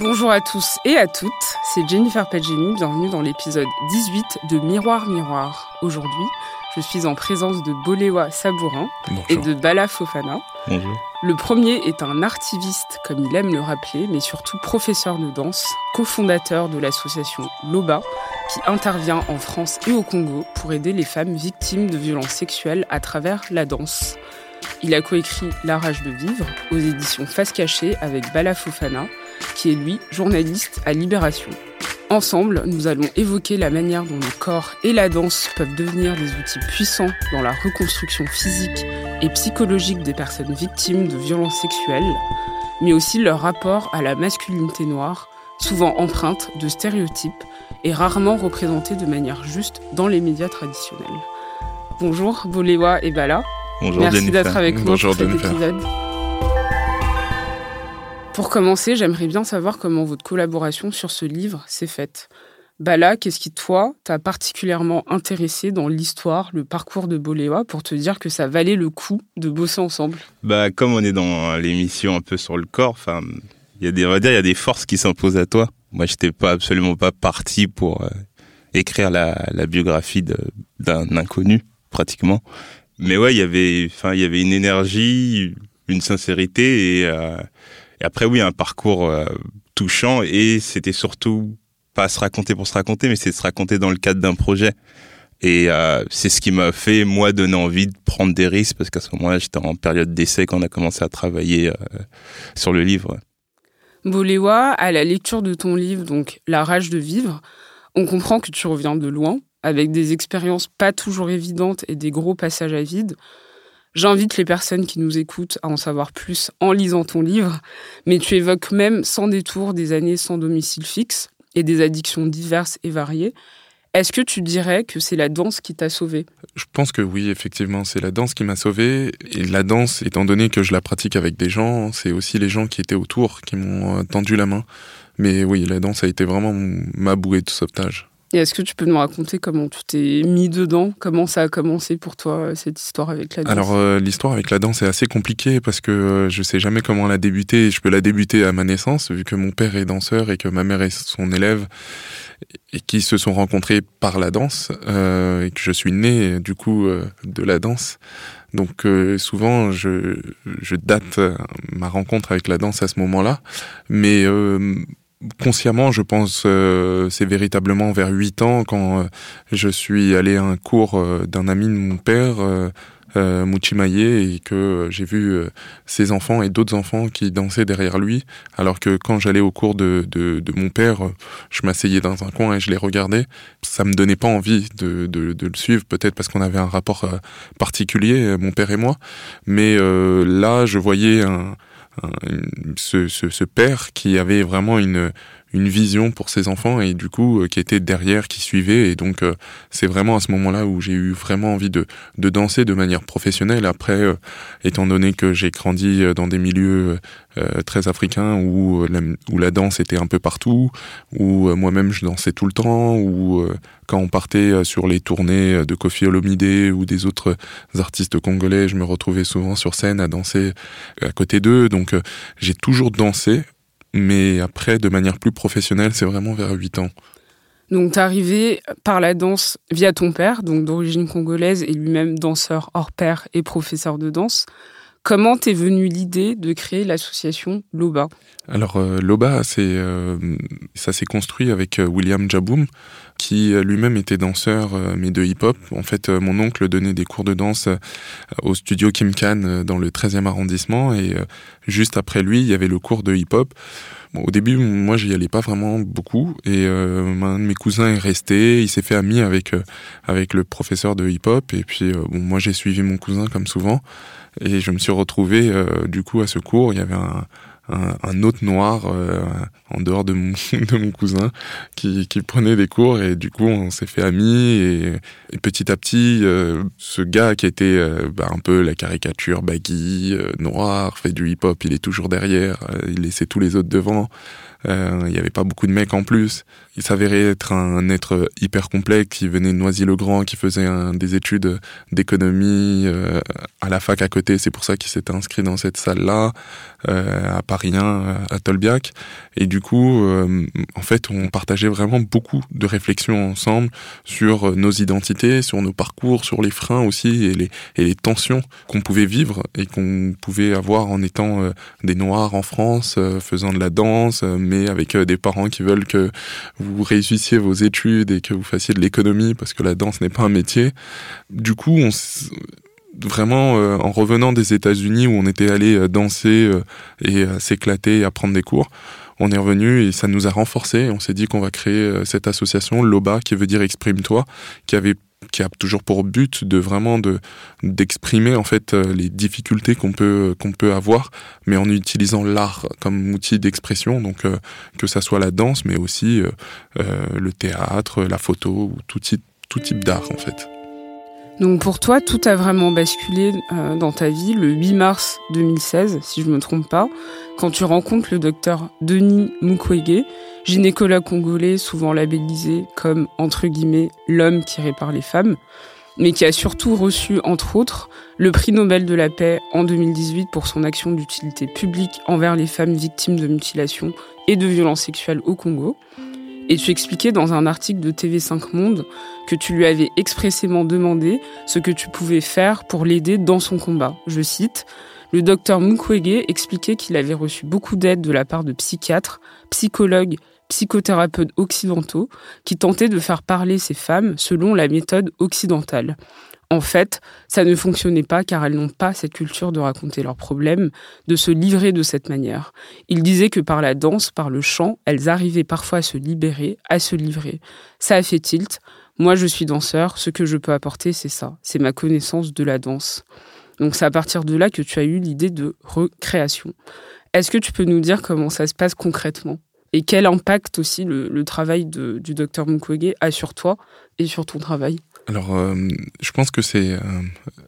Bonjour à tous et à toutes, c'est Jennifer Pagini, bienvenue dans l'épisode 18 de Miroir Miroir. Aujourd'hui, je suis en présence de Boléwa Sabourin et de Bala Fofana. Bonjour. Le premier est un artiviste, comme il aime le rappeler, mais surtout professeur de danse, cofondateur de l'association LOBA, qui intervient en France et au Congo pour aider les femmes victimes de violences sexuelles à travers la danse. Il a coécrit La rage de vivre aux éditions Face Cachée avec Bala Fofana, qui est lui journaliste à Libération. Ensemble, nous allons évoquer la manière dont le corps et la danse peuvent devenir des outils puissants dans la reconstruction physique et psychologique des personnes victimes de violences sexuelles, mais aussi leur rapport à la masculinité noire, souvent empreinte de stéréotypes et rarement représentée de manière juste dans les médias traditionnels. Bonjour Boléwa et Bala. Bonjour Merci d'être avec nous pour cet épisode. Pour commencer, j'aimerais bien savoir comment votre collaboration sur ce livre s'est faite. Bala, qu'est-ce qui, toi, t'a particulièrement intéressé dans l'histoire, le parcours de Boléwa, pour te dire que ça valait le coup de bosser ensemble? Bah, comme on est dans l'émission un peu sur le corps, enfin, il y a des, on va dire, il y a des forces qui s'imposent à toi. Moi, j'étais pas absolument pas parti pour euh, écrire la, biographie d'un inconnu, pratiquement. Mais ouais, il y avait, enfin, il y avait une énergie, une sincérité et, euh, et après, oui, un parcours euh, touchant et c'était surtout pas se raconter pour se raconter, mais c'est se raconter dans le cadre d'un projet. Et euh, c'est ce qui m'a fait, moi, donner envie de prendre des risques, parce qu'à ce moment-là, j'étais en période d'essai quand on a commencé à travailler euh, sur le livre. Boléwa, à la lecture de ton livre, donc La rage de vivre, on comprend que tu reviens de loin, avec des expériences pas toujours évidentes et des gros passages à vide. J'invite les personnes qui nous écoutent à en savoir plus en lisant ton livre, mais tu évoques même sans détour des années sans domicile fixe et des addictions diverses et variées. Est-ce que tu dirais que c'est la danse qui t'a sauvé Je pense que oui, effectivement, c'est la danse qui m'a sauvé. Et la danse, étant donné que je la pratique avec des gens, c'est aussi les gens qui étaient autour qui m'ont euh, tendu la main. Mais oui, la danse a été vraiment ma bouée de sauvetage. Et est-ce que tu peux nous raconter comment tu t'es mis dedans? Comment ça a commencé pour toi, cette histoire avec la danse? Alors euh, l'histoire avec la danse est assez compliquée parce que euh, je sais jamais comment la débuter. Je peux la débuter à ma naissance vu que mon père est danseur et que ma mère est son élève et qui se sont rencontrés par la danse euh, et que je suis né du coup euh, de la danse. Donc euh, souvent je, je date euh, ma rencontre avec la danse à ce moment-là, mais euh, consciemment je pense euh, c'est véritablement vers 8 ans quand euh, je suis allé à un cours euh, d'un ami de mon père euh, euh, et que j'ai vu ses enfants et d'autres enfants qui dansaient derrière lui. Alors que quand j'allais au cours de, de, de mon père je m'asseyais dans un coin et je les regardais ça me donnait pas envie de, de, de le suivre. Peut-être parce qu'on avait un rapport particulier mon père et moi. Mais là je voyais un, ce, ce, père qui avait vraiment une une vision pour ses enfants et du coup euh, qui était derrière, qui suivait et donc euh, c'est vraiment à ce moment-là où j'ai eu vraiment envie de, de danser de manière professionnelle. Après, euh, étant donné que j'ai grandi dans des milieux très africains où la, où la danse était un peu partout, où moi-même je dansais tout le temps, où quand on partait sur les tournées de Kofi Olomide ou des autres artistes congolais, je me retrouvais souvent sur scène à danser à côté d'eux. Donc j'ai toujours dansé, mais après, de manière plus professionnelle, c'est vraiment vers 8 ans. Donc, t'es arrivé par la danse via ton père, donc d'origine congolaise et lui-même danseur hors pair et professeur de danse. Comment t'es venue l'idée de créer l'association LOBA? Alors, euh, Loba, euh, ça s'est construit avec euh, William Jaboum, qui lui-même était danseur, mais de hip-hop. En fait, mon oncle donnait des cours de danse au studio Kim Khan dans le 13e arrondissement, et juste après lui, il y avait le cours de hip-hop. au début, moi, j'y allais pas vraiment beaucoup, et un de mes cousins est resté. Il s'est fait ami avec avec le professeur de hip-hop, et puis moi, j'ai suivi mon cousin comme souvent, et je me suis retrouvé du coup à ce cours. Il y avait un, un, autre noir euh, en dehors de mon, de mon cousin qui, qui, prenait des cours et du coup on s'est fait amis et, petit à petit euh, ce gars qui était euh, bah, un peu la caricature baggy, noir, fait du hip-hop, il est toujours derrière, il laissait tous les autres devant. Euh, il n'y avait pas beaucoup de mecs en plus. Il s'avérait être un être hyper complexe qui venait de Noisy-le-Grand, qui faisait des études d'économie euh, à la fac à côté. C'est pour ça qu'il s'était inscrit dans cette salle-là, euh, à Paris 1, à Tolbiac. Et du coup, en fait, on partageait vraiment beaucoup de réflexions ensemble sur nos identités, sur nos parcours, sur les freins aussi et les tensions qu'on pouvait vivre et qu'on pouvait avoir en étant des Noirs en France, faisant de la danse, mais avec euh, des parents qui veulent que vous réussissiez vos études et que vous fassiez de l'économie parce que la danse n'est pas un métier. Du coup, vraiment euh, en revenant des États-Unis où on était allé euh, danser et s'éclater et apprendre des cours, on est revenu et ça nous a renforcé. On s'est dit qu'on va créer cette association LOBA qui veut dire exprime-toi, qui avait qui a toujours pour but de vraiment de d'exprimer en fait euh, les difficultés qu'on peut qu'on peut avoir mais en utilisant l'art comme outil d'expression donc euh, que ça soit la danse mais aussi euh, le théâtre la photo ou tout type tout type d'art en fait. Donc pour toi, tout a vraiment basculé euh, dans ta vie le 8 mars 2016, si je me trompe pas, quand tu rencontres le docteur Denis Mukwege, gynécologue congolais souvent labellisé comme entre guillemets l'homme qui répare les femmes, mais qui a surtout reçu entre autres le prix Nobel de la paix en 2018 pour son action d'utilité publique envers les femmes victimes de mutilations et de violences sexuelles au Congo. Et tu expliquais dans un article de TV5 Monde que tu lui avais expressément demandé ce que tu pouvais faire pour l'aider dans son combat. Je cite, le docteur Mukwege expliquait qu'il avait reçu beaucoup d'aide de la part de psychiatres, psychologues, psychothérapeutes occidentaux qui tentaient de faire parler ces femmes selon la méthode occidentale. En fait, ça ne fonctionnait pas car elles n'ont pas cette culture de raconter leurs problèmes, de se livrer de cette manière. Il disait que par la danse, par le chant, elles arrivaient parfois à se libérer, à se livrer. Ça a fait tilt. Moi, je suis danseur. Ce que je peux apporter, c'est ça. C'est ma connaissance de la danse. Donc, c'est à partir de là que tu as eu l'idée de recréation. Est-ce que tu peux nous dire comment ça se passe concrètement? Et quel impact aussi le, travail du docteur Mukwege a sur toi et sur ton travail? Alors, euh, je pense que c'est euh,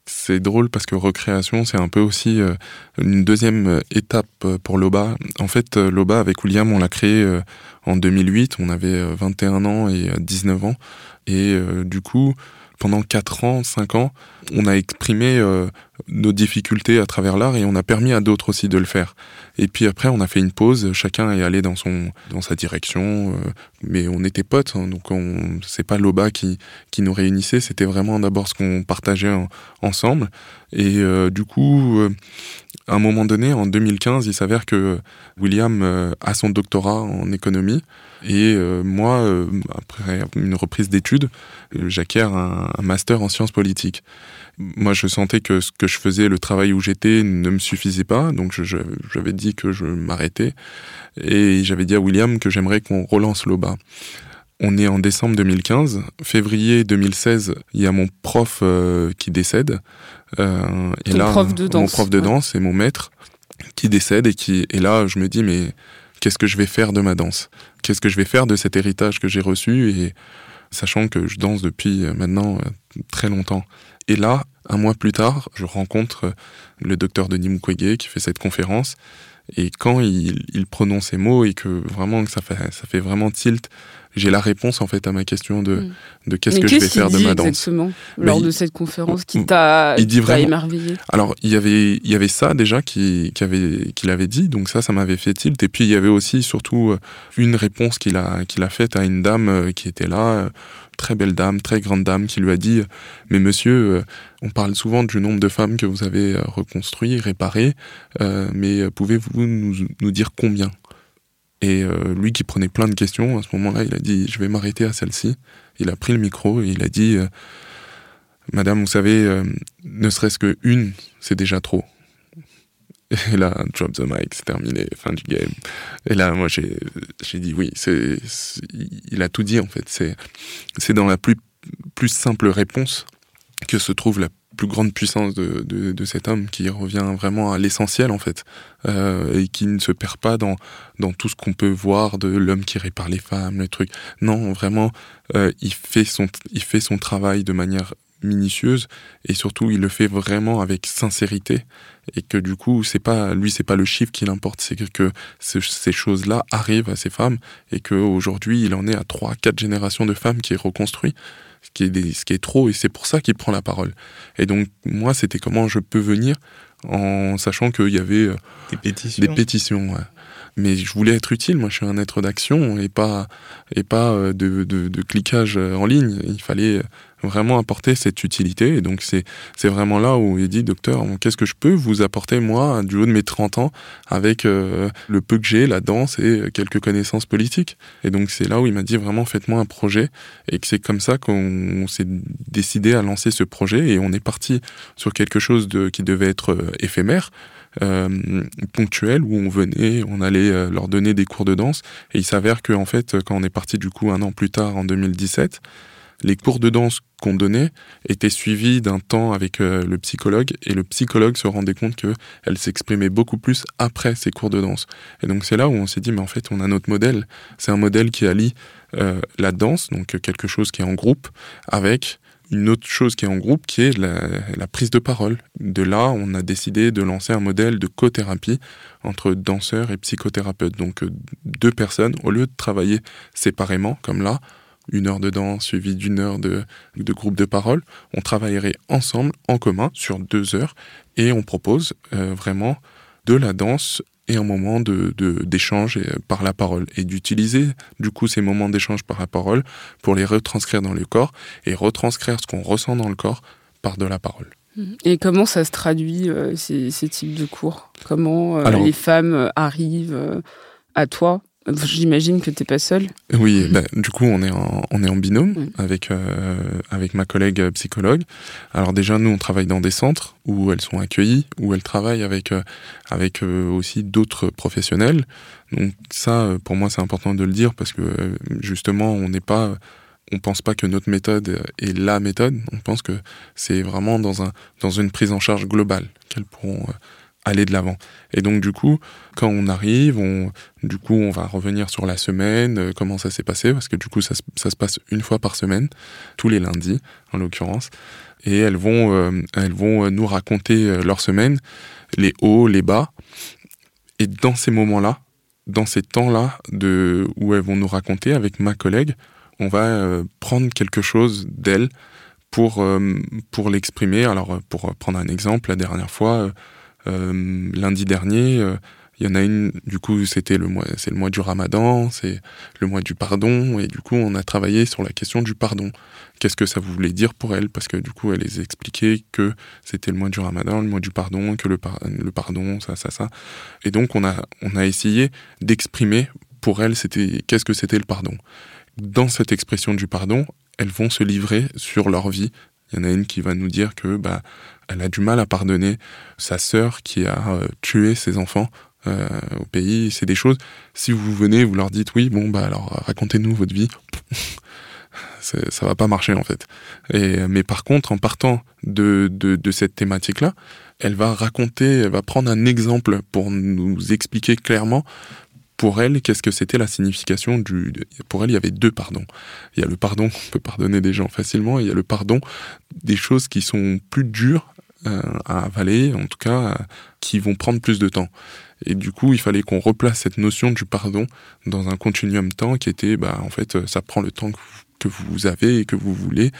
c'est drôle parce que recréation, c'est un peu aussi euh, une deuxième étape pour Loba. En fait, Loba avec William, on l'a créé en 2008. On avait 21 ans et 19 ans, et du coup, pendant 4 ans, 5 ans, on a exprimé euh, nos difficultés à travers l'art et on a permis à d'autres aussi de le faire. Et puis après, on a fait une pause, chacun est allé dans son dans sa direction, euh, mais on était potes, hein, donc on c'est pas l'OBA qui qui nous réunissait, c'était vraiment d'abord ce qu'on partageait ensemble. Et euh, du coup, à un moment donné, en 2015, il s'avère que William a son doctorat en économie. Et euh, moi, euh, après une reprise d'études, euh, j'acquiers un, master en sciences politiques. Moi, je sentais que ce que je faisais, le travail où j'étais, ne me suffisait pas. Donc, j'avais dit que je m'arrêtais. Et j'avais dit à William que j'aimerais qu'on relance l'OBA. On est en décembre 2015. Février 2016, il y a mon prof qui décède. Euh, et là, prof de danse, mon prof de danse et mon maître qui décède et qui et là je me dis mais qu'est-ce que je vais faire de ma danse? Qu'est-ce que je vais faire de cet héritage que j'ai reçu? Et sachant que je danse depuis euh, maintenant euh, très longtemps. Et là, un mois plus tard, je rencontre euh, le docteur Denis Mukwege qui fait cette conférence. Et quand il, il prononce ces mots et que vraiment ça fait, ça fait vraiment tilt j'ai la réponse en fait à ma question de, mm. de qu'est-ce que je vais faire de ma danse. Exactement, lors de cette conférence qui t'a émerveillé? Alors il y avait il y avait ça déjà qui, qui avait qu'il avait dit donc ça ça m'avait fait tilt et puis il y avait aussi surtout euh, une réponse qu'il a qu'il a faite à une dame euh, qui était là euh, très belle dame, très grande dame, qui lui a dit Mais monsieur, on parle souvent du nombre de femmes que vous avez reconstruit, réparées, mais pouvez-vous nous, nous, dire combien? Et euh, lui qui prenait plein de questions, à ce moment-là, il a dit Je vais m'arrêter à celle-ci. Il a pris le micro et il a dit euh, Madame, vous savez, euh, ne serait-ce qu'une, c'est déjà trop. Et là, drop the mic, c'est terminé, fin du game. Et là, moi, j'ai, dit oui, c'est, il a tout dit, en fait. C'est dans la plus, plus simple réponse que se trouve la plus grande puissance de, de, cet homme qui revient vraiment à l'essentiel en fait euh, et qui ne se perd pas dans dans tout ce qu'on peut voir de l'homme qui répare les femmes le truc non vraiment euh, il fait son il fait son travail de manière minutieuse et surtout il le fait vraiment avec sincérité et que du coup c'est pas lui c'est pas le chiffre qui l'importe c'est que, ces choses là arrivent à ces femmes et que aujourd'hui il en est à trois quatre générations de femmes qui est reconstruit ce qui est, ce qui est trop et c'est pour ça qu'il prend la parole et donc moi c'était comment je peux venir en sachant qu'il y avait euh, des pétitions, des pétitions mais je voulais être utile. Moi, je suis un être d'action et pas et pas euh, de, de, de, cliquage en ligne. Il fallait vraiment apporter cette utilité. Et donc, c'est, c'est vraiment là où il dit, docteur, qu'est-ce que je peux vous apporter, moi, du haut de mes 30 ans, avec euh, le peu que j'ai, la danse et quelques connaissances politiques. Et donc, c'est là où il m'a dit, vraiment, faites-moi un projet. Et que c'est comme ça qu'on s'est décidé à lancer ce projet. Et on est parti sur quelque chose de, qui devait être euh, éphémère. Euh, ponctuel où on venait, on allait euh, leur donner des cours de danse et il s'avère que en fait quand on est parti du coup un an plus tard en 2017 les cours de danse qu'on donnait étaient suivis d'un temps avec euh, le psychologue et le psychologue se rendait compte qu'elle s'exprimait beaucoup plus après ces cours de danse. Et donc c'est là où on s'est dit mais en fait on a notre modèle. C'est un modèle qui allie euh, la danse, donc quelque chose qui est en groupe, avec une autre chose qui est en groupe, qui est la, la, prise de parole. De là, on a décidé de lancer un modèle de co-thérapie entre danseurs et psychothérapeutes. Donc euh, deux personnes, au lieu de travailler séparément, comme là, une heure de danse suivie d'une heure de, de groupe de parole. On travaillerait ensemble, en commun, sur deux heures, et on propose euh, vraiment de la danse et un moment de d'échange euh, par la parole. Et d'utiliser du coup ces moments d'échange par la parole pour les retranscrire dans le corps et retranscrire ce qu'on ressent dans le corps par de la parole. Et comment ça se traduit euh, ces, ces, types de cours? Comment les femmes arrivent à toi? J'imagine que t'es pas seul. Oui, bah, du coup, on est en, on est en binôme avec euh, avec ma collègue psychologue. Alors déjà, nous, on travaille dans des centres où elles sont accueillies, où elles travaillent avec euh, avec euh, aussi d'autres professionnels. Donc ça, pour moi, c'est important de le dire parce que justement, on n'est pas on pense pas que notre méthode est la méthode. On pense que c'est vraiment dans un dans une prise en charge globale qu'elles pourront aller de l'avant. Et donc du coup, quand on arrive, on, du coup, on va revenir sur la semaine, euh, comment ça s'est passé, parce que du coup, ça, se passe une fois par semaine, tous les lundis en l'occurrence, et elles vont, euh, elles vont euh, nous raconter leur semaine, les hauts, les bas, et dans ces moments-là, dans ces temps-là de où elles vont nous raconter avec ma collègue, on va prendre quelque chose d'elles pour pour l'exprimer. Alors pour prendre un exemple, la dernière fois lundi dernier, il euh, y en a une, du coup, c'était le mois, c'est le mois du ramadan, c'est le mois du pardon, et du coup, on a travaillé sur la question du pardon. Qu'est-ce que ça voulait dire pour elle? Parce que du coup, elle les expliquait que c'était le mois du ramadan, le mois du pardon, que le, le pardon, ça, ça, ça. Et donc, on a, on a essayé d'exprimer pour elle, qu'est-ce que c'était le pardon. Dans cette expression du pardon, elles vont se livrer sur leur vie. Il y en a une qui va nous dire que, bah, elle a du mal à pardonner sa sœur qui a euh, tué ses enfants euh, au pays. C'est des choses, si vous venez, vous leur dites oui, bon, bah alors racontez-nous votre vie. ça va pas marcher en fait. Mais par contre, en partant de, de, de cette thématique-là, elle va raconter, elle va prendre un exemple pour nous expliquer clairement pour elle, qu'est-ce que c'était la signification du... Pour elle, il y avait deux pardons. Il y a le pardon qu'on peut pardonner des gens facilement, et il y a le pardon des choses qui sont plus dures à avaler, en tout cas, qui vont prendre plus de temps. Et du coup, il fallait qu'on replace cette notion du pardon dans un continuum temps qui était, bah, en fait, ça prend le temps que vous avez et que vous voulez,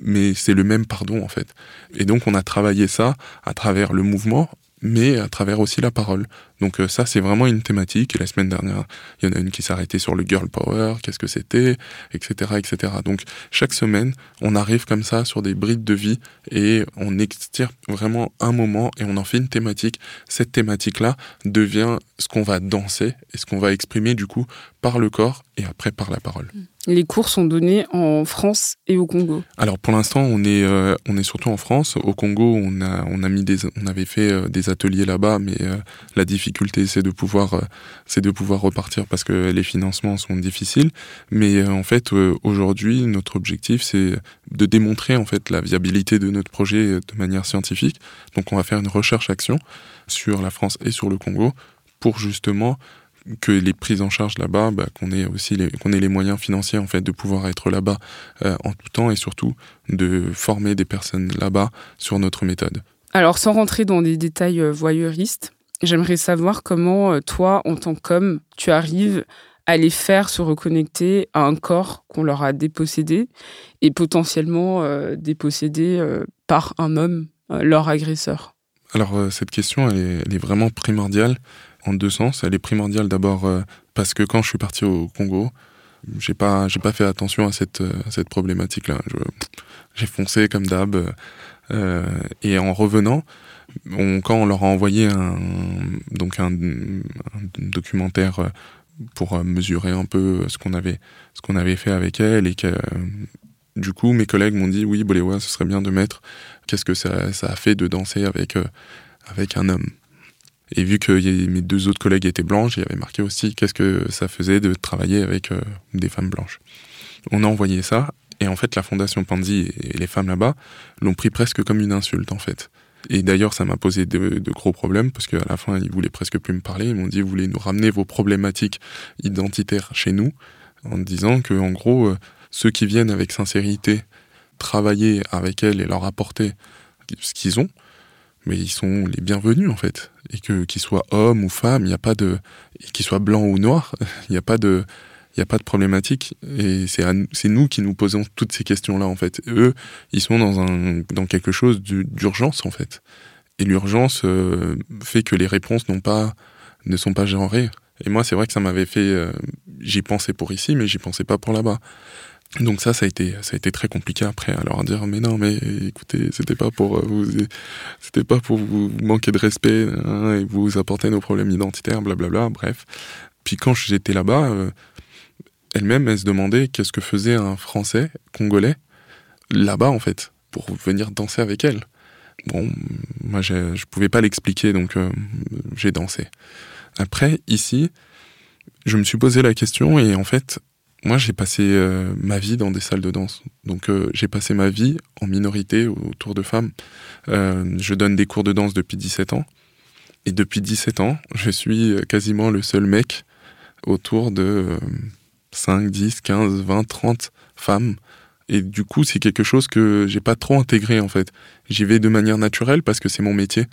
mais c'est le même pardon, en fait. Et donc, on a travaillé ça à travers le mouvement, mais à travers aussi la parole. Donc euh, ça, c'est vraiment une thématique. Et la semaine dernière, il y en a une qui s'est arrêtée sur le girl power, qu'est-ce que c'était, etc., etc. Donc chaque semaine, on arrive comme ça sur des brides de vie et on extirpe vraiment un moment et on en fait une thématique. Cette thématique-là devient ce qu'on va danser et ce qu'on va exprimer du coup par le corps et après par la parole. Mm. Les cours sont donnés en France et au Congo. Alors pour l'instant, on est euh, on est surtout en France. Au Congo, on a on a mis des on avait fait euh, des ateliers là-bas, mais euh, la difficulté c'est de pouvoir c'est de pouvoir repartir parce que les financements sont difficiles. Mais en fait, aujourd'hui, notre objectif c'est de démontrer en fait la viabilité de notre projet de manière scientifique. Donc on va faire une recherche action sur la France et sur le Congo pour justement que les prises en charge là-bas, bah, qu'on ait aussi les, qu'on ait les moyens financiers en fait de pouvoir être là-bas euh, en tout temps et surtout de former des personnes là-bas sur notre méthode. Alors sans rentrer dans des détails euh, voyeuristes, j'aimerais savoir comment euh, toi, en tant qu'homme, tu arrives à les faire se reconnecter à un corps qu'on leur a dépossédé et potentiellement dépossédé par un homme, leur agresseur? Alors cette question, elle est vraiment primordiale en deux sens. Elle est primordiale d'abord euh, parce que quand je suis parti au Congo, j'ai pas j'ai pas fait attention à cette euh, cette problématique là. J'ai foncé comme d'hab euh, et en revenant, quand on leur a envoyé un donc un, documentaire pour mesurer un peu ce qu'on avait ce avait fait avec elle et que du coup mes collègues m'ont dit oui Boléwa ce serait bien de mettre qu'est-ce que ça, a fait de danser avec avec un homme et vu que mes deux autres collègues étaient blanches, il y avait marqué aussi qu'est-ce que ça faisait de travailler avec euh, des femmes blanches. On a envoyé ça, et en fait, la Fondation Panzi et les femmes là-bas l'ont pris presque comme une insulte, en fait. Et d'ailleurs, ça m'a posé de, gros problèmes, parce qu'à la fin, ils voulaient presque plus me parler. Ils m'ont dit, vous voulez nous ramener vos problématiques identitaires chez nous, en disant que, en gros, euh, ceux qui viennent avec sincérité travailler avec elles et leur apporter ce qu'ils ont, mais ils sont les bienvenus en fait. Et que qu'ils soient hommes ou femmes, il n'y a pas de, qu'ils soient blancs ou noirs, il n'y a pas de, il y a pas de problématique. Et c'est nous qui nous posons toutes ces questions là en fait. eux, ils sont dans un dans quelque chose d'urgence en fait. Et l'urgence euh, fait que les réponses pas ne sont pas genrées. Et moi, c'est vrai que ça m'avait fait, euh, j'y pensais pour ici, mais j'y pensais pas pour là-bas. Donc ça, ça a été, ça a été très compliqué après à leur dire mais non, mais écoutez, c'était pas pour euh, vous, c'était pas pour vous manquer de respect hein, et vous apporter nos problèmes identitaires, blablabla. Bref. Puis quand j'étais là-bas, euh, elle-même, elle se demandait qu'est-ce que faisait un Français congolais là-bas en fait pour venir danser avec elle. Bon, moi je pouvais pas l'expliquer donc euh, j'ai dansé. Après ici, je me suis posé la question et en fait moi, j'ai passé euh, ma vie dans des salles de danse. Donc, euh, j'ai passé ma vie en minorité autour de femmes. Je donne des cours de danse depuis 17 ans. Et depuis 17 ans, je suis quasiment le seul mec autour de 5, 10, 15, 20, 30 femmes. Et du coup, c'est quelque chose que j'ai pas trop intégré en fait. J'y vais de manière naturelle parce que c'est mon métier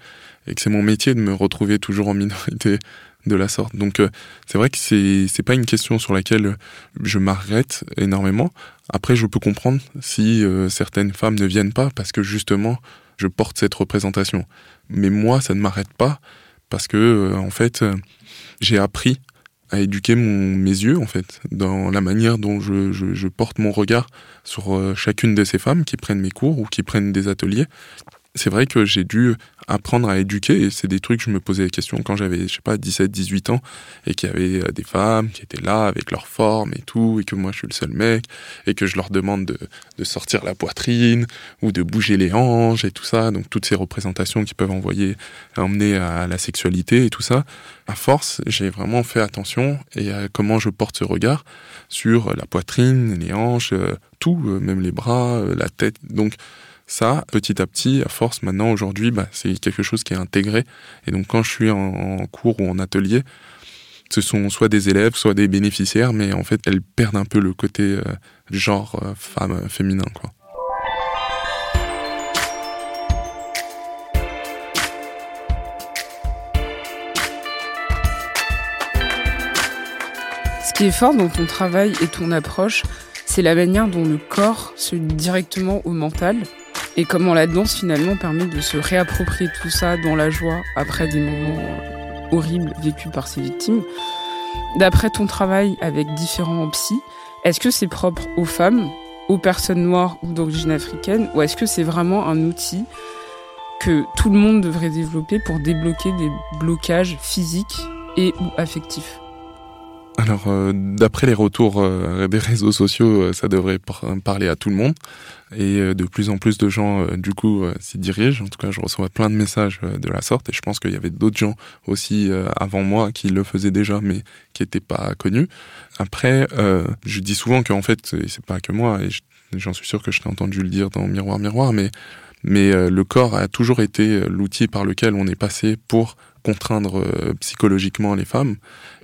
et que c'est mon métier de me retrouver toujours en minorité de la sorte. Donc euh, c'est vrai que c'est c'est pas une question sur laquelle je m'arrête énormément. Après je peux comprendre si euh, certaines femmes ne viennent pas parce que justement je porte cette représentation. Mais moi ça ne m'arrête pas parce que euh, en fait j'ai appris à éduquer mes yeux en fait dans la manière dont je, porte mon regard sur chacune de ces femmes qui prennent mes cours ou qui prennent des ateliers c'est vrai que j'ai dû apprendre à éduquer et c'est des trucs que je me posais des questions quand j'avais je sais pas 17 18 ans et qu'il y avait euh, des femmes qui étaient là avec leur forme et tout et que moi je suis le seul mec et que je leur demande de, de sortir la poitrine ou de bouger les hanches et tout ça. Donc toutes ces représentations qui peuvent envoyer emmener à la sexualité et tout ça à force j'ai vraiment fait attention et à comment je porte ce regard sur la poitrine les hanches euh, tout euh, même les bras la tête. Donc ça, petit à petit, à force, maintenant, aujourd'hui, bah, c'est quelque chose qui est intégré. Et donc, quand je suis en, cours ou en atelier, ce sont soit des élèves, soit des bénéficiaires, mais en fait, elles perdent un peu le côté euh, genre euh, femme, féminin. Ce qui est fort dans ton travail et ton approche, c'est la manière dont le corps se lie directement au mental et comment la danse finalement permet de se réapproprier tout ça dans la joie après des moments euh, horribles vécues par ces victimes. D'après ton travail avec différents psys, est-ce que c'est propre aux femmes, aux personnes noires ou d'origine africaine, ou est-ce que c'est vraiment un outil que tout le monde devrait développer pour débloquer des blocages physiques et ou affectifs? Alors, euh, d'après les retours euh, des réseaux sociaux, euh, ça devrait parler à tout le monde. Et de plus en plus de gens, du coup, s'y dirigent. En tout cas, je reçois plein de messages de la sorte. Et je pense qu'il y avait d'autres gens aussi avant moi qui le faisaient déjà, mais qui n'étaient pas connus. Après, je dis souvent qu'en fait, c'est pas que moi, et j'en suis sûr que je t'ai entendu le dire dans Miroir, Miroir, mais, mais le corps a toujours été l'outil par lequel on est passé pour contraindre euh, psychologiquement les femmes.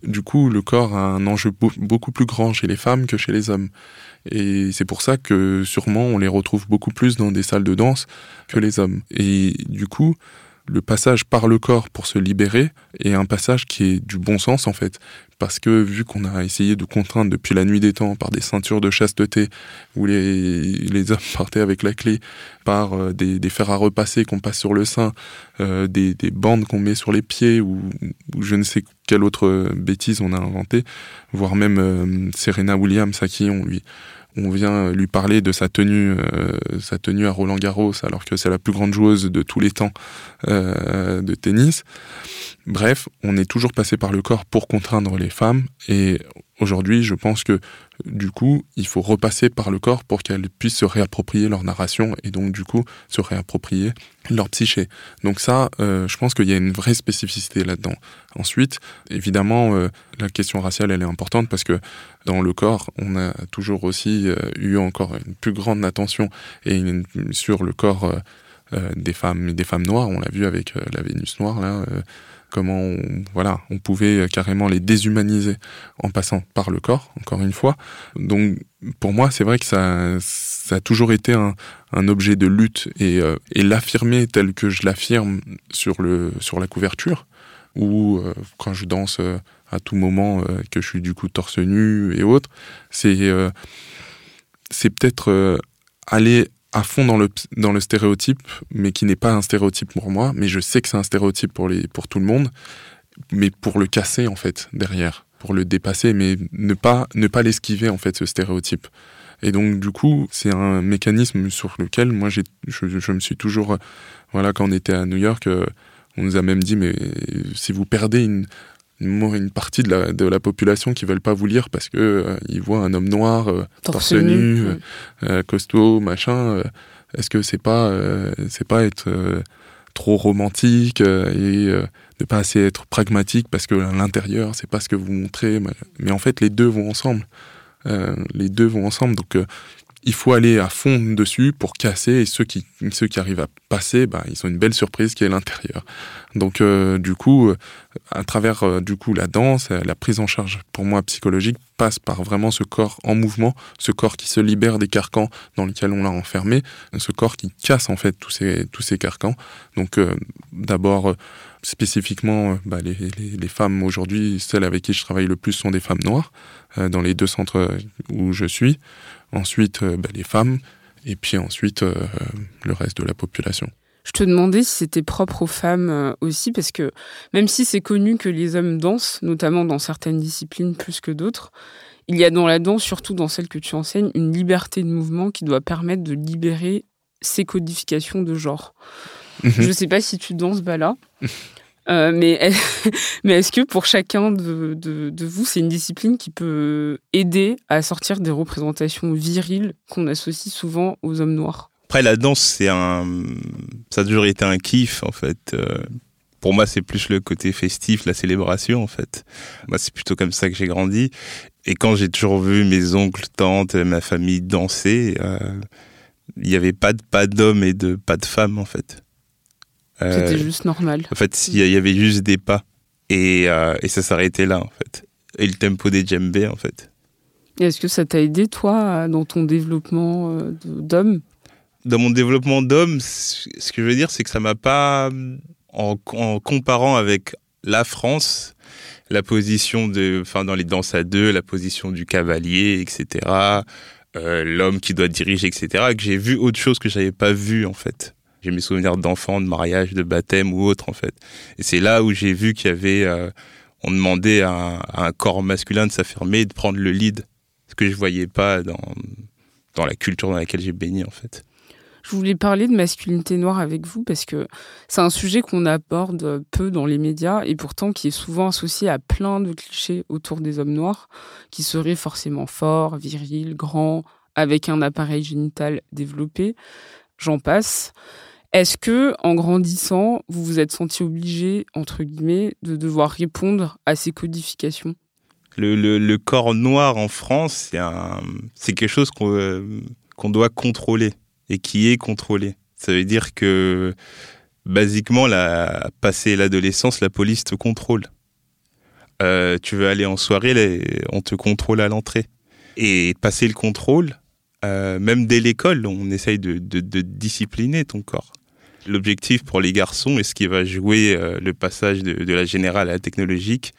Du coup, le corps a un enjeu beaucoup plus grand chez les femmes que chez les hommes. Et c'est pour ça que sûrement on les retrouve beaucoup plus dans des salles de danse que les hommes. Et du coup, le passage par le corps pour se libérer est un passage qui est du bon sens en fait. Parce que vu qu'on a essayé de contraindre depuis la nuit des temps par des ceintures de chasteté, où les, les hommes partaient avec la clé, par euh, des, des, fers à repasser qu'on passe sur le sein, euh, des, des, bandes qu'on met sur les pieds, ou, je ne sais quelle autre bêtise on a inventé, voire même euh, Serena Williams à qui on lui on vient lui parler de sa tenue, euh, sa tenue à Roland Garros, alors que c'est la plus grande joueuse de tous les temps euh, de tennis. Bref, on est toujours passé par le corps pour contraindre les femmes, et aujourd'hui, je pense que du coup, il faut repasser par le corps pour qu'elles puissent se réapproprier leur narration et donc du coup se réapproprier leur psyché. Donc ça, euh, je pense qu'il y a une vraie spécificité là-dedans. Ensuite, évidemment, euh, la question raciale, elle est importante parce que dans le corps, on a toujours aussi euh, eu encore une plus grande attention et sur le corps des femmes, des femmes noires. On l'a vu avec la Vénus noire là comment on, voilà, on pouvait carrément les déshumaniser en passant par le corps, encore une fois. Donc pour moi, c'est vrai que ça, ça a toujours été un, objet de lutte et, euh, et l'affirmer tel que je l'affirme sur, sur la couverture, ou euh, quand je danse euh, à tout moment, que je suis du coup torse nu et autres, c'est c'est peut-être aller à fond dans le, dans le stéréotype, mais qui n'est pas un stéréotype pour moi, mais je sais que c'est un stéréotype pour, les, pour tout le monde, mais pour le casser en fait derrière, pour le dépasser, mais ne pas, ne pas l'esquiver en fait ce stéréotype. Et donc du coup, c'est un mécanisme sur lequel moi je, je, me suis toujours, voilà, quand on était à New York, euh, on nous a même dit, mais si vous perdez une, une partie de la, de la population qui veulent pas vous lire parce que euh, ils voient un homme noir euh, torse nu, euh, costaud, machin. Est-ce que c'est pas c'est pas être trop romantique et ne pas assez être pragmatique parce que à l'intérieur c'est pas ce que vous montrez. Mais en fait les deux vont ensemble. les deux vont ensemble. Donc il faut aller à fond dessus pour casser et ceux qui ceux qui arrivent à passer bah, ils ont une belle surprise qui est l'intérieur. Donc euh, du coup euh, à travers euh, du coup la danse la prise en charge pour moi psychologique passe par vraiment ce corps en mouvement ce corps qui se libère des carcans dans lesquels on l'a enfermé ce corps qui casse en fait tous ces tous ces carcans. Donc d'abord spécifiquement bah, les, les, femmes aujourd'hui celles avec qui je travaille le plus sont des femmes noires dans les deux centres où je suis ensuite euh, bah, les femmes, et puis ensuite euh, le reste de la population. Je te demandais si c'était propre aux femmes euh, aussi, parce que même si c'est connu que les hommes dansent, notamment dans certaines disciplines plus que d'autres, il y a dans la danse, surtout dans celle que tu enseignes, une liberté de mouvement qui doit permettre de libérer ces codifications de genre. Mhm. Je ne sais pas si tu danses là. Euh, mais mais est-ce que pour chacun de, de, vous, c'est une discipline qui peut aider à sortir des représentations viriles qu'on associe souvent aux hommes noirs? Après, la danse, c'est un, ça a toujours été un kiff en fait. Euh, pour moi, c'est plus le côté festif, la célébration en fait. Moi, c'est plutôt comme ça que j'ai grandi. Et quand j'ai toujours vu mes oncles, tantes, ma famille danser, euh, il n'y avait pas de pas d'hommes et de pas de femmes en fait. C'était euh, juste normal. En fait, il y, avait juste des pas. Et, euh, et ça s'arrêtait là, en fait. Et le tempo des djembés, en fait. Est-ce que ça t'a aidé, toi, dans ton développement euh, d'homme? Dans mon développement d'homme, ce que je veux dire, c'est que ça m'a pas. En, en, comparant avec la France, la position de. Enfin, dans les danses à deux, la position du cavalier, etc. Euh, l'homme qui doit diriger, etc. Que j'ai vu autre chose que j'avais pas vu, en fait. J'ai mes souvenirs d'enfants, de mariage, de baptême ou autre en fait. Et c'est là où j'ai vu qu'il y avait, euh, on demandait à, un corps masculin de s'affirmer, de prendre le lead, ce que je voyais pas dans dans la culture dans laquelle j'ai baigné en fait. Je voulais parler de masculinité noire avec vous parce que c'est un sujet qu'on aborde peu dans les médias et pourtant qui est souvent associé à plein de clichés autour des hommes noirs qui seraient forcément forts, virils, grands, avec un appareil génital développé. J'en passe. Est-ce que, en grandissant, vous vous êtes senti obligé, entre guillemets, de devoir répondre à ces codifications? Le, corps noir en France, c'est quelque chose qu'on doit contrôler et qui est contrôlé. Ça veut dire que, basiquement, la, passé l'adolescence, la police te contrôle. Euh, tu veux aller en soirée, on te contrôle à l'entrée. Et passer le contrôle, euh, même dès l'école, on essaye de, discipliner ton corps. L'objectif pour les garçons, et ce qui va jouer euh, le passage de, la générale à la technologique,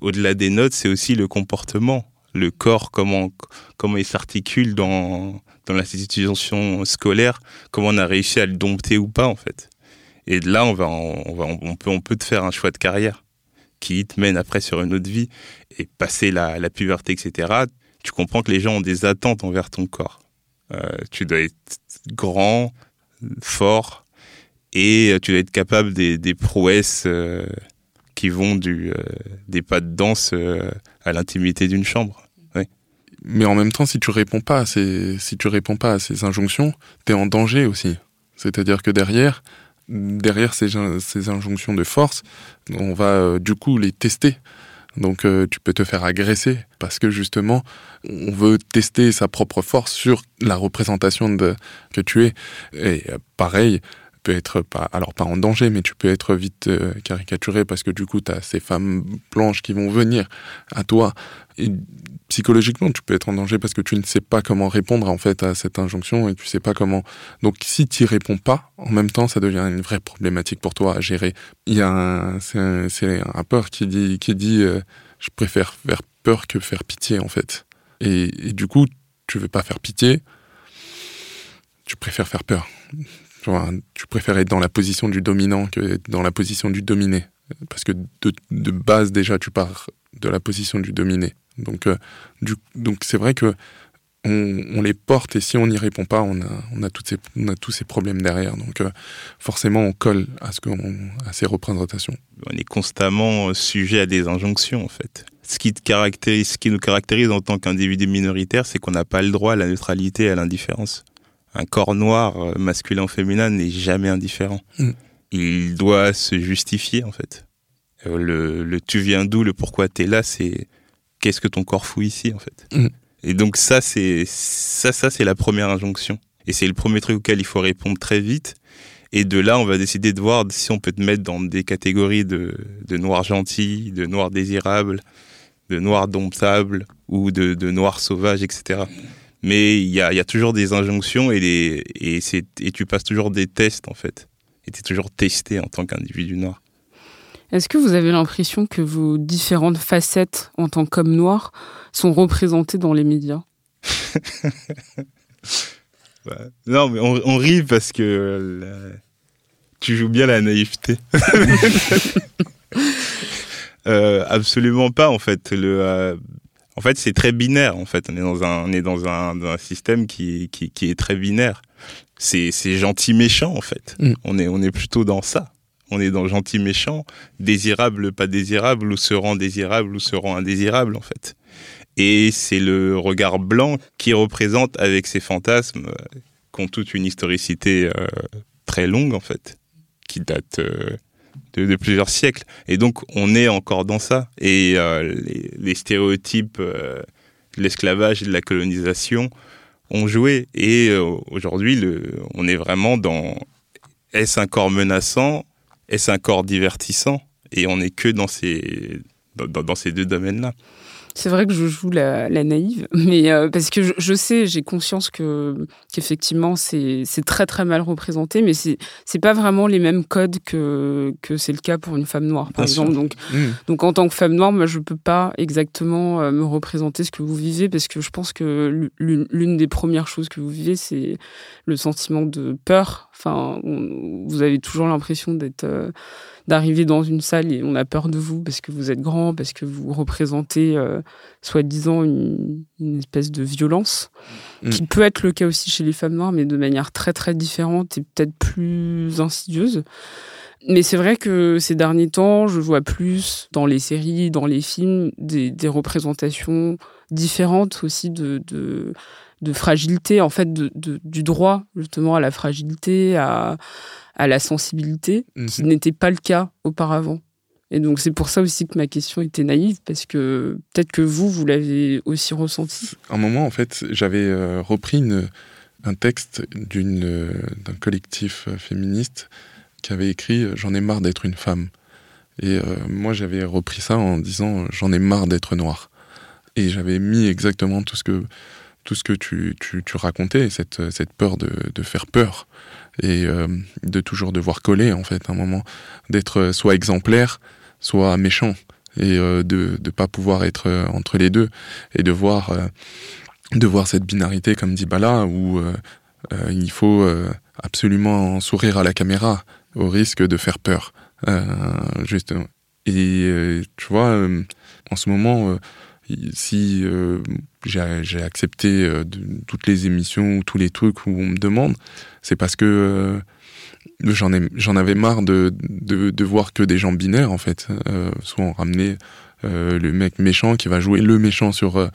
au-delà des notes, c'est aussi le comportement, le corps, comment, comment il s'articule dans, dans l'institution scolaire, comment on a réussi à le dompter ou pas en fait. Et là, on va, on va, on peut, on peut te faire un choix de carrière qui te mène après sur une autre vie et passer la, la puberté, etc. Tu comprends que les gens ont des attentes envers ton corps. Euh, tu dois être grand, fort, et tu dois être capable des, des prouesses euh, qui vont du, euh, des pas de danse à l'intimité d'une chambre mais en même temps, si tu réponds pas si tu réponds pas à ces injonctions, tu es en danger aussi. C'est-à-dire que derrière, derrière ces, ces, injonctions de force, on va euh, du coup les tester. Donc euh, tu peux te faire agresser parce que justement, on veut tester sa propre force sur la représentation de, que tu es. Et euh, pareil, peut être pas, alors pas en danger, mais tu peux être vite caricaturé parce que du coup, tu as ces femmes blanches qui vont venir à toi. Et psychologiquement, tu peux être en danger parce que tu ne sais pas comment répondre en fait à cette injonction et tu sais pas comment. Donc, si tu réponds pas, en même temps, ça devient une vraie problématique pour toi à gérer. Il y a un, c'est un, peur qui dit, qui dit, euh, je préfère faire peur que faire pitié en fait. Et, du coup, tu veux pas faire pitié, tu préfères faire peur. Tu, préfères être dans la position du dominant que dans la position du dominé. Parce que de, de base, déjà, tu pars de la position du dominé. Donc, euh, donc c'est vrai que on, les porte et si on n'y répond pas, on a, on a, toutes ces, on a tous ces problèmes derrière. Donc euh, forcément, on colle à, ce à ces représentations. On est constamment sujet à des injonctions, en fait. Ce qui, te caractérise, ce qui nous caractérise en tant qu'individu minoritaire, c'est qu'on n'a pas le droit à la neutralité et à l'indifférence. Un corps noir, euh, masculin ou féminin, n'est jamais indifférent. Mm. Il doit se justifier, en fait. Le, le tu viens d'où, le pourquoi tu es là, c'est qu'est-ce que ton corps fout ici en fait. Mm. Et donc ça c'est ça ça c'est la première injonction et c'est le premier truc auquel il faut répondre très vite. Et de là, on va décider de voir si on peut te mettre dans des catégories de, de noir gentil, de noir désirable, de noir domptable ou de, de noir sauvage, etc. Mais il y a, y a, toujours des injonctions et, les, et, et tu passes toujours des tests en fait. Et tu es toujours testé en tant qu'individu noir. Est-ce que vous avez l'impression que vos différentes facettes en tant qu'homme noir sont représentées dans les médias? Non, mais on, rit parce que tu joues bien la naïveté. Euh, absolument pas, en fait. Le, euh, en fait, c'est très binaire. En fait, on est dans un, on est dans un, un système qui, qui, qui, est très binaire. C'est, c'est gentil méchant, en fait. Mm. On est, on est plutôt dans ça on est dans gentil méchant, désirable pas désirable, ou se rend désirable ou se rend indésirable en fait. Et c'est le regard blanc qui représente avec ses fantasmes, euh, qui ont toute une historicité euh, très longue en fait, qui date euh, de, plusieurs siècles. Et donc on est encore dans ça. Et les, les, stéréotypes de l'esclavage et de la colonisation ont joué. Et aujourd'hui, on est vraiment dans est-ce un corps menaçant? Est-ce un corps divertissant? Et on n'est que dans ces, dans, ces deux domaines-là. C'est vrai que je joue la, naïve, mais euh, parce que je, sais, j'ai conscience que qu'effectivement c'est très très mal représenté, mais c'est c'est pas vraiment les mêmes codes que que c'est le cas pour une femme noire, par exemple. Donc mmh. donc en tant que femme noire, moi je peux pas exactement euh, me représenter ce que vous vivez parce que je pense que l'une des premières choses que vous vivez, c'est le sentiment de peur Enfin, vous avez toujours l'impression d'être, euh, d'arriver dans une salle et on a peur de vous parce que vous êtes grand, parce que vous représentez, euh, soi-disant, une, espèce de violence, mm. qui peut être le cas aussi chez les femmes noires, mais de manière très très différente et peut-être plus insidieuse. Mais c'est vrai que ces derniers temps, je vois plus dans les séries, dans les films, des, représentations différentes aussi de, de, fragilité, en fait, de, du droit justement à la fragilité, à, à la sensibilité, mhm. qui n'était pas le cas auparavant. Et donc c'est pour ça aussi que ma question était naïve, parce que peut-être que vous, vous l'avez aussi ressenti. un moment, en fait, j'avais euh, repris un texte d'une, d'un collectif euh, féministe qui avait écrit euh, J'en ai marre d'être une femme. Et euh, moi, j'avais repris ça en disant J'en ai marre d'être noir. Et j'avais mis exactement tout ce que, tout ce que tu, tu, racontais, cette, cette peur de, de faire peur et euh, de toujours devoir coller, en fait, à un moment, d'être soit exemplaire, soit méchant, et de ne pas pouvoir être entre les deux, et de voir, de voir cette binarité, comme dit Bala, où il faut absolument sourire à la caméra, au risque de faire peur. Euh, justement. Et euh, tu vois, euh, en ce moment, si j'ai accepté toutes les émissions ou tous les trucs où on me demande, c'est parce que j'en j'en avais marre de, de, voir que des gens binaires en fait. soit on ramenait le mec méchant qui va jouer le méchant sur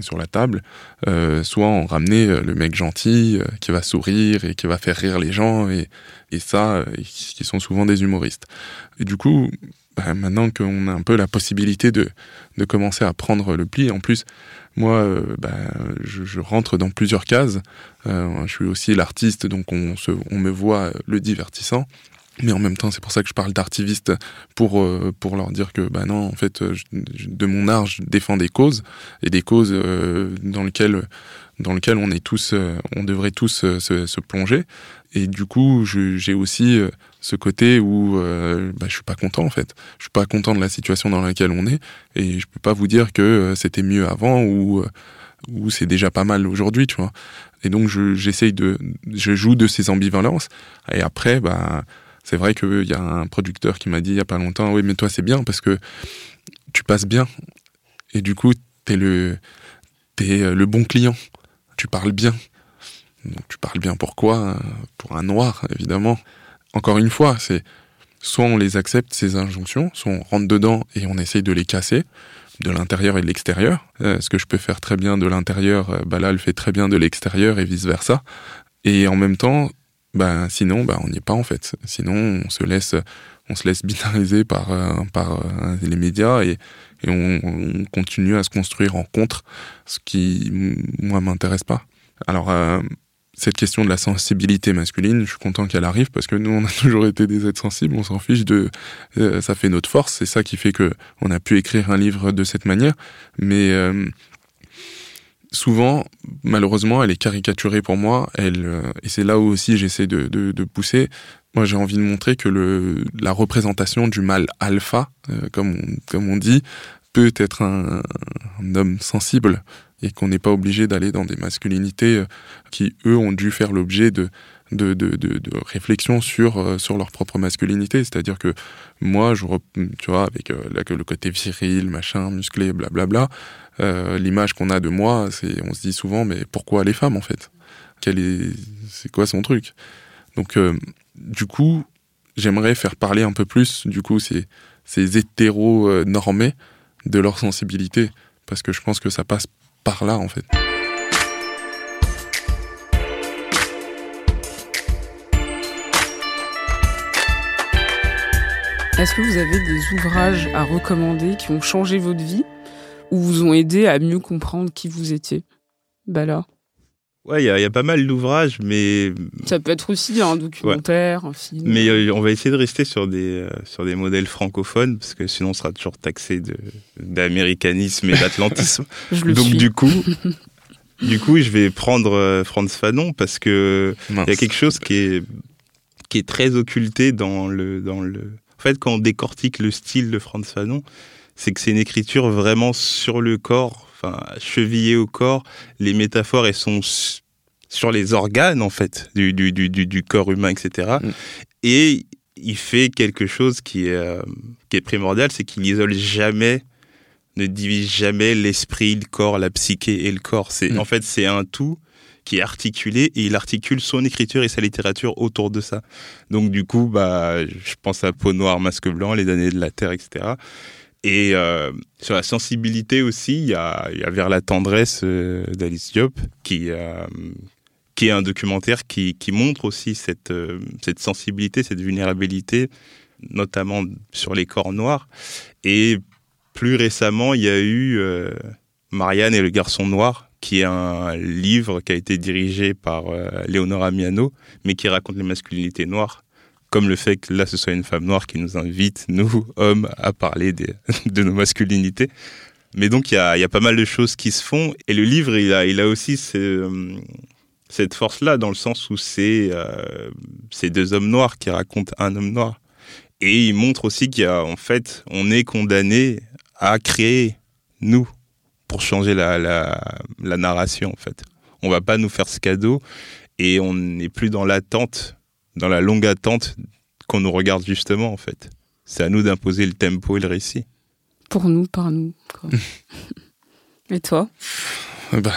sur la table, euh, soit on ramenait euh, le mec gentil euh, qui va sourire et qui va faire rire les gens, et, et ça, qui sont souvent des humoristes. Et du coup, bah, maintenant qu'on a un peu la possibilité de, de commencer à prendre le pli, en plus, moi, bah, je, rentre dans plusieurs cases. je suis aussi l'artiste, donc on, se, on me voit le divertissant. Mais en même temps, c'est pour ça que je parle d'artiviste pour euh, pour leur dire que bah non, en fait, de mon art, je défends des causes et des causes euh, dans lesquelles dans lequel on est tous, euh, on devrait tous se, plonger. Et du coup, j'ai aussi ce côté où bah, je suis pas content en fait. Je suis pas content de la situation dans laquelle on est et je peux pas vous dire que c'était mieux avant ou ou c'est déjà pas mal aujourd'hui, tu vois. Et donc j'essaye de, je joue de ces ambivalences. Et après, bah c'est vrai qu'il y a un producteur qui m'a dit il y a pas longtemps, oui, mais toi c'est bien parce que tu passes bien. Et du coup, t'es le, es euh, le bon client. Tu parles bien. Donc, tu parles bien pourquoi Pour un noir, évidemment. Encore une fois, c'est soit on les accepte, ces injonctions, soit on rentre dedans et on essaye de les casser, de l'intérieur et de l'extérieur. Euh, ce que je peux faire très bien de l'intérieur, euh, bah là, le fait très bien de l'extérieur et vice-versa. Et en même temps, bah, sinon, bah, on n'y est pas en fait. Sinon, on se laisse, on se laisse binariser par, euh, par euh, les médias et, et on, on, continue à se construire en contre, ce qui, moi, m'intéresse pas. Alors, euh, cette question de la sensibilité masculine, je suis content qu'elle arrive parce que nous, on a toujours été des êtres sensibles, on s'en fiche de, ça fait notre force, c'est ça qui fait que on a pu écrire un livre de cette manière. Mais souvent, malheureusement, elle est caricaturée pour moi. Elle, euh, et c'est là où aussi j'essaie de, de, de, pousser. Moi, j'ai envie de montrer que le, la représentation du mâle alpha, euh, comme, on, comme on dit, peut être un, un homme sensible et qu'on n'est pas obligé d'aller dans des masculinités euh, qui, eux, ont dû faire l'objet de, de, de, de, réflexion sur, euh, sur leur propre masculinité. C'est-à-dire que moi, je, tu vois, avec euh, le côté viril, machin, musclé, blablabla, euh, l'image qu'on a de moi, c'est, on se dit souvent, mais pourquoi les femmes en fait? Quel est, c'est quoi son truc? Donc, du coup, j'aimerais faire parler un peu plus, du coup, ces, ces hétéros normés de leur sensibilité, parce que je pense que ça passe par là en fait. Est-ce que vous avez des ouvrages à recommander qui ont changé votre vie ou vous ont aidé à mieux comprendre qui vous étiez? Bah là. Ouais, il y, a pas mal d'ouvrages, mais. Ça peut être aussi un documentaire, un film. Mais euh, on va essayer de rester sur des, euh, sur des modèles francophones, parce que sinon on sera toujours taxé d'américanisme et d'atlantisme. Donc du coup. du coup, je vais prendre euh, Franz Fanon, parce que il y a quelque chose qui est, qui est très occulté dans le, dans le, fait, quand on décortique le style de Franz Fanon, c'est que c'est une écriture vraiment sur le corps, enfin chevillée au corps. Les métaphores, elles sont sur les organes en fait du, du, du, du corps humain, etc. Mm. Et il fait quelque chose qui est, euh, qui est primordial, c'est qu'il isole jamais, ne divise jamais l'esprit, le corps, la psyché et le corps. C'est Mm. en fait c'est un tout qui est articulé et il articule son écriture et sa littérature autour de ça. Donc du coup, bah, je pense à Peau noire, masque blanc, Les années de la terre, etc. Et euh, sur la sensibilité aussi, il y a, Vers la tendresse euh, d'Alice Diop, qui, euh, qui est un documentaire qui, qui montre aussi cette, cette sensibilité, cette vulnérabilité, notamment sur les corps noirs. Et plus récemment, il y a eu Marianne et le garçon noir, qui est un livre qui a été dirigé par euh, Léonora Miano, mais qui raconte les masculinités noires comme le fait que là ce soit une femme noire qui nous invite, nous, hommes, à parler de nos masculinités. Mais donc il y a, pas mal de choses qui se font, et le livre il a, aussi euh, cette force-là, dans le sens où c'est euh, ces deux hommes noirs qui racontent un homme noir. Et il montre aussi qu'il y a, en fait, on est condamné à créer, nous, pour changer la, la, la narration, en fait. On va pas nous faire ce cadeau, et on n'est plus dans l'attente dans la longue attente qu'on nous regarde justement en fait. C'est à nous d'imposer le tempo et le récit. Pour nous, par nous. quoi. Et toi? Bah,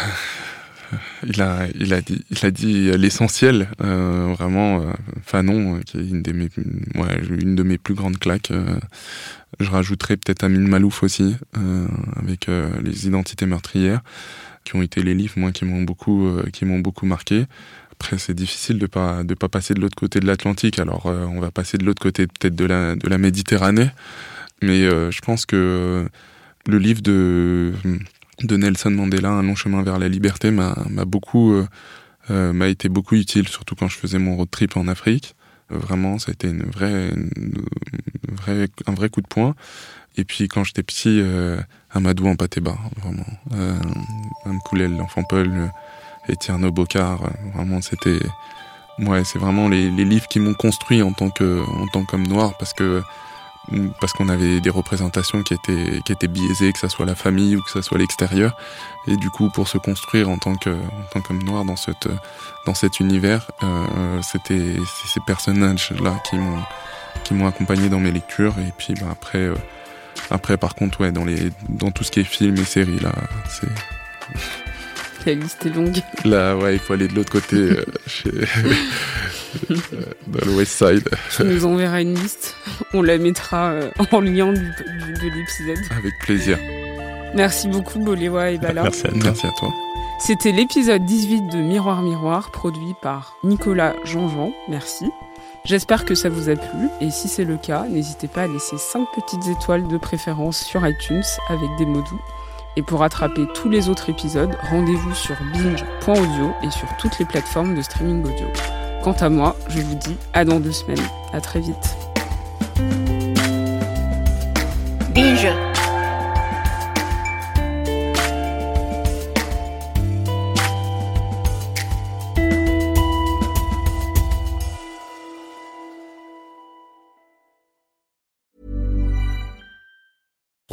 il a, il a dit, il a dit l'essentiel, euh, vraiment. euh, Fanon, euh, qui est une, des mes, ouais, une de mes plus grandes claques. euh, je rajouterais peut-être Amine Malouf aussi, euh, avec euh, les identités meurtrières, qui ont été les livres, moi, qui m'ont beaucoup, euh, qui m'ont beaucoup marqué. Après, c'est difficile de pas de pas passer de l'autre côté de l'Atlantique. Alors, euh, on va passer de l'autre côté peut-être de la de la Méditerranée, mais euh, je pense que euh, le livre de de Nelson Mandela, Un long chemin vers la liberté, m'a beaucoup euh, euh, m'a été beaucoup utile, surtout quand je faisais mon road trip en Afrique. Euh, vraiment, ça a été une vraie, une vraie un vrai coup de poing. Et puis quand j'étais petit, euh, Amadou en Patéba, vraiment. Euh, Amkoulel, l'enfant Paul, euh, et Tierno Bocard, euh, vraiment c'était ouais, c'est vraiment les, les livres qui m'ont construit en tant que en tant qu'homme noir parce que parce qu'on avait des représentations qui étaient qui étaient biaisées, que ça soit la famille ou que ça soit l'extérieur, et du coup pour se construire en tant que en tant qu'homme noir dans cette dans cet univers, euh, c'était ces personnages là qui m'ont qui m'ont accompagné dans mes lectures. Et puis bah, après euh, après par contre ouais dans les dans tout ce qui est film et séries là c'est La liste est longue. là ouais il faut aller de l'autre côté euh, chez euh, dans le West Side Tu nous enverras une liste. On la mettra euh, en lien du- du- de l'épisode. avec plaisir Merci beaucoup, Boléwa et Bala. Merci à toi. merci à toi C'était l'épisode 18 de Miroir Miroir, produit par Nicolas Jean-Jean. Merci. J'espère que ça vous a plu, et si c'est le cas, n'hésitez pas à laisser 5 petites étoiles de préférence sur iTunes avec des mots doux. Et pour rattraper tous les autres épisodes, rendez-vous sur binge.audio et sur toutes les plateformes de streaming audio. Quant à moi, je vous dis à dans deux semaines. À très vite.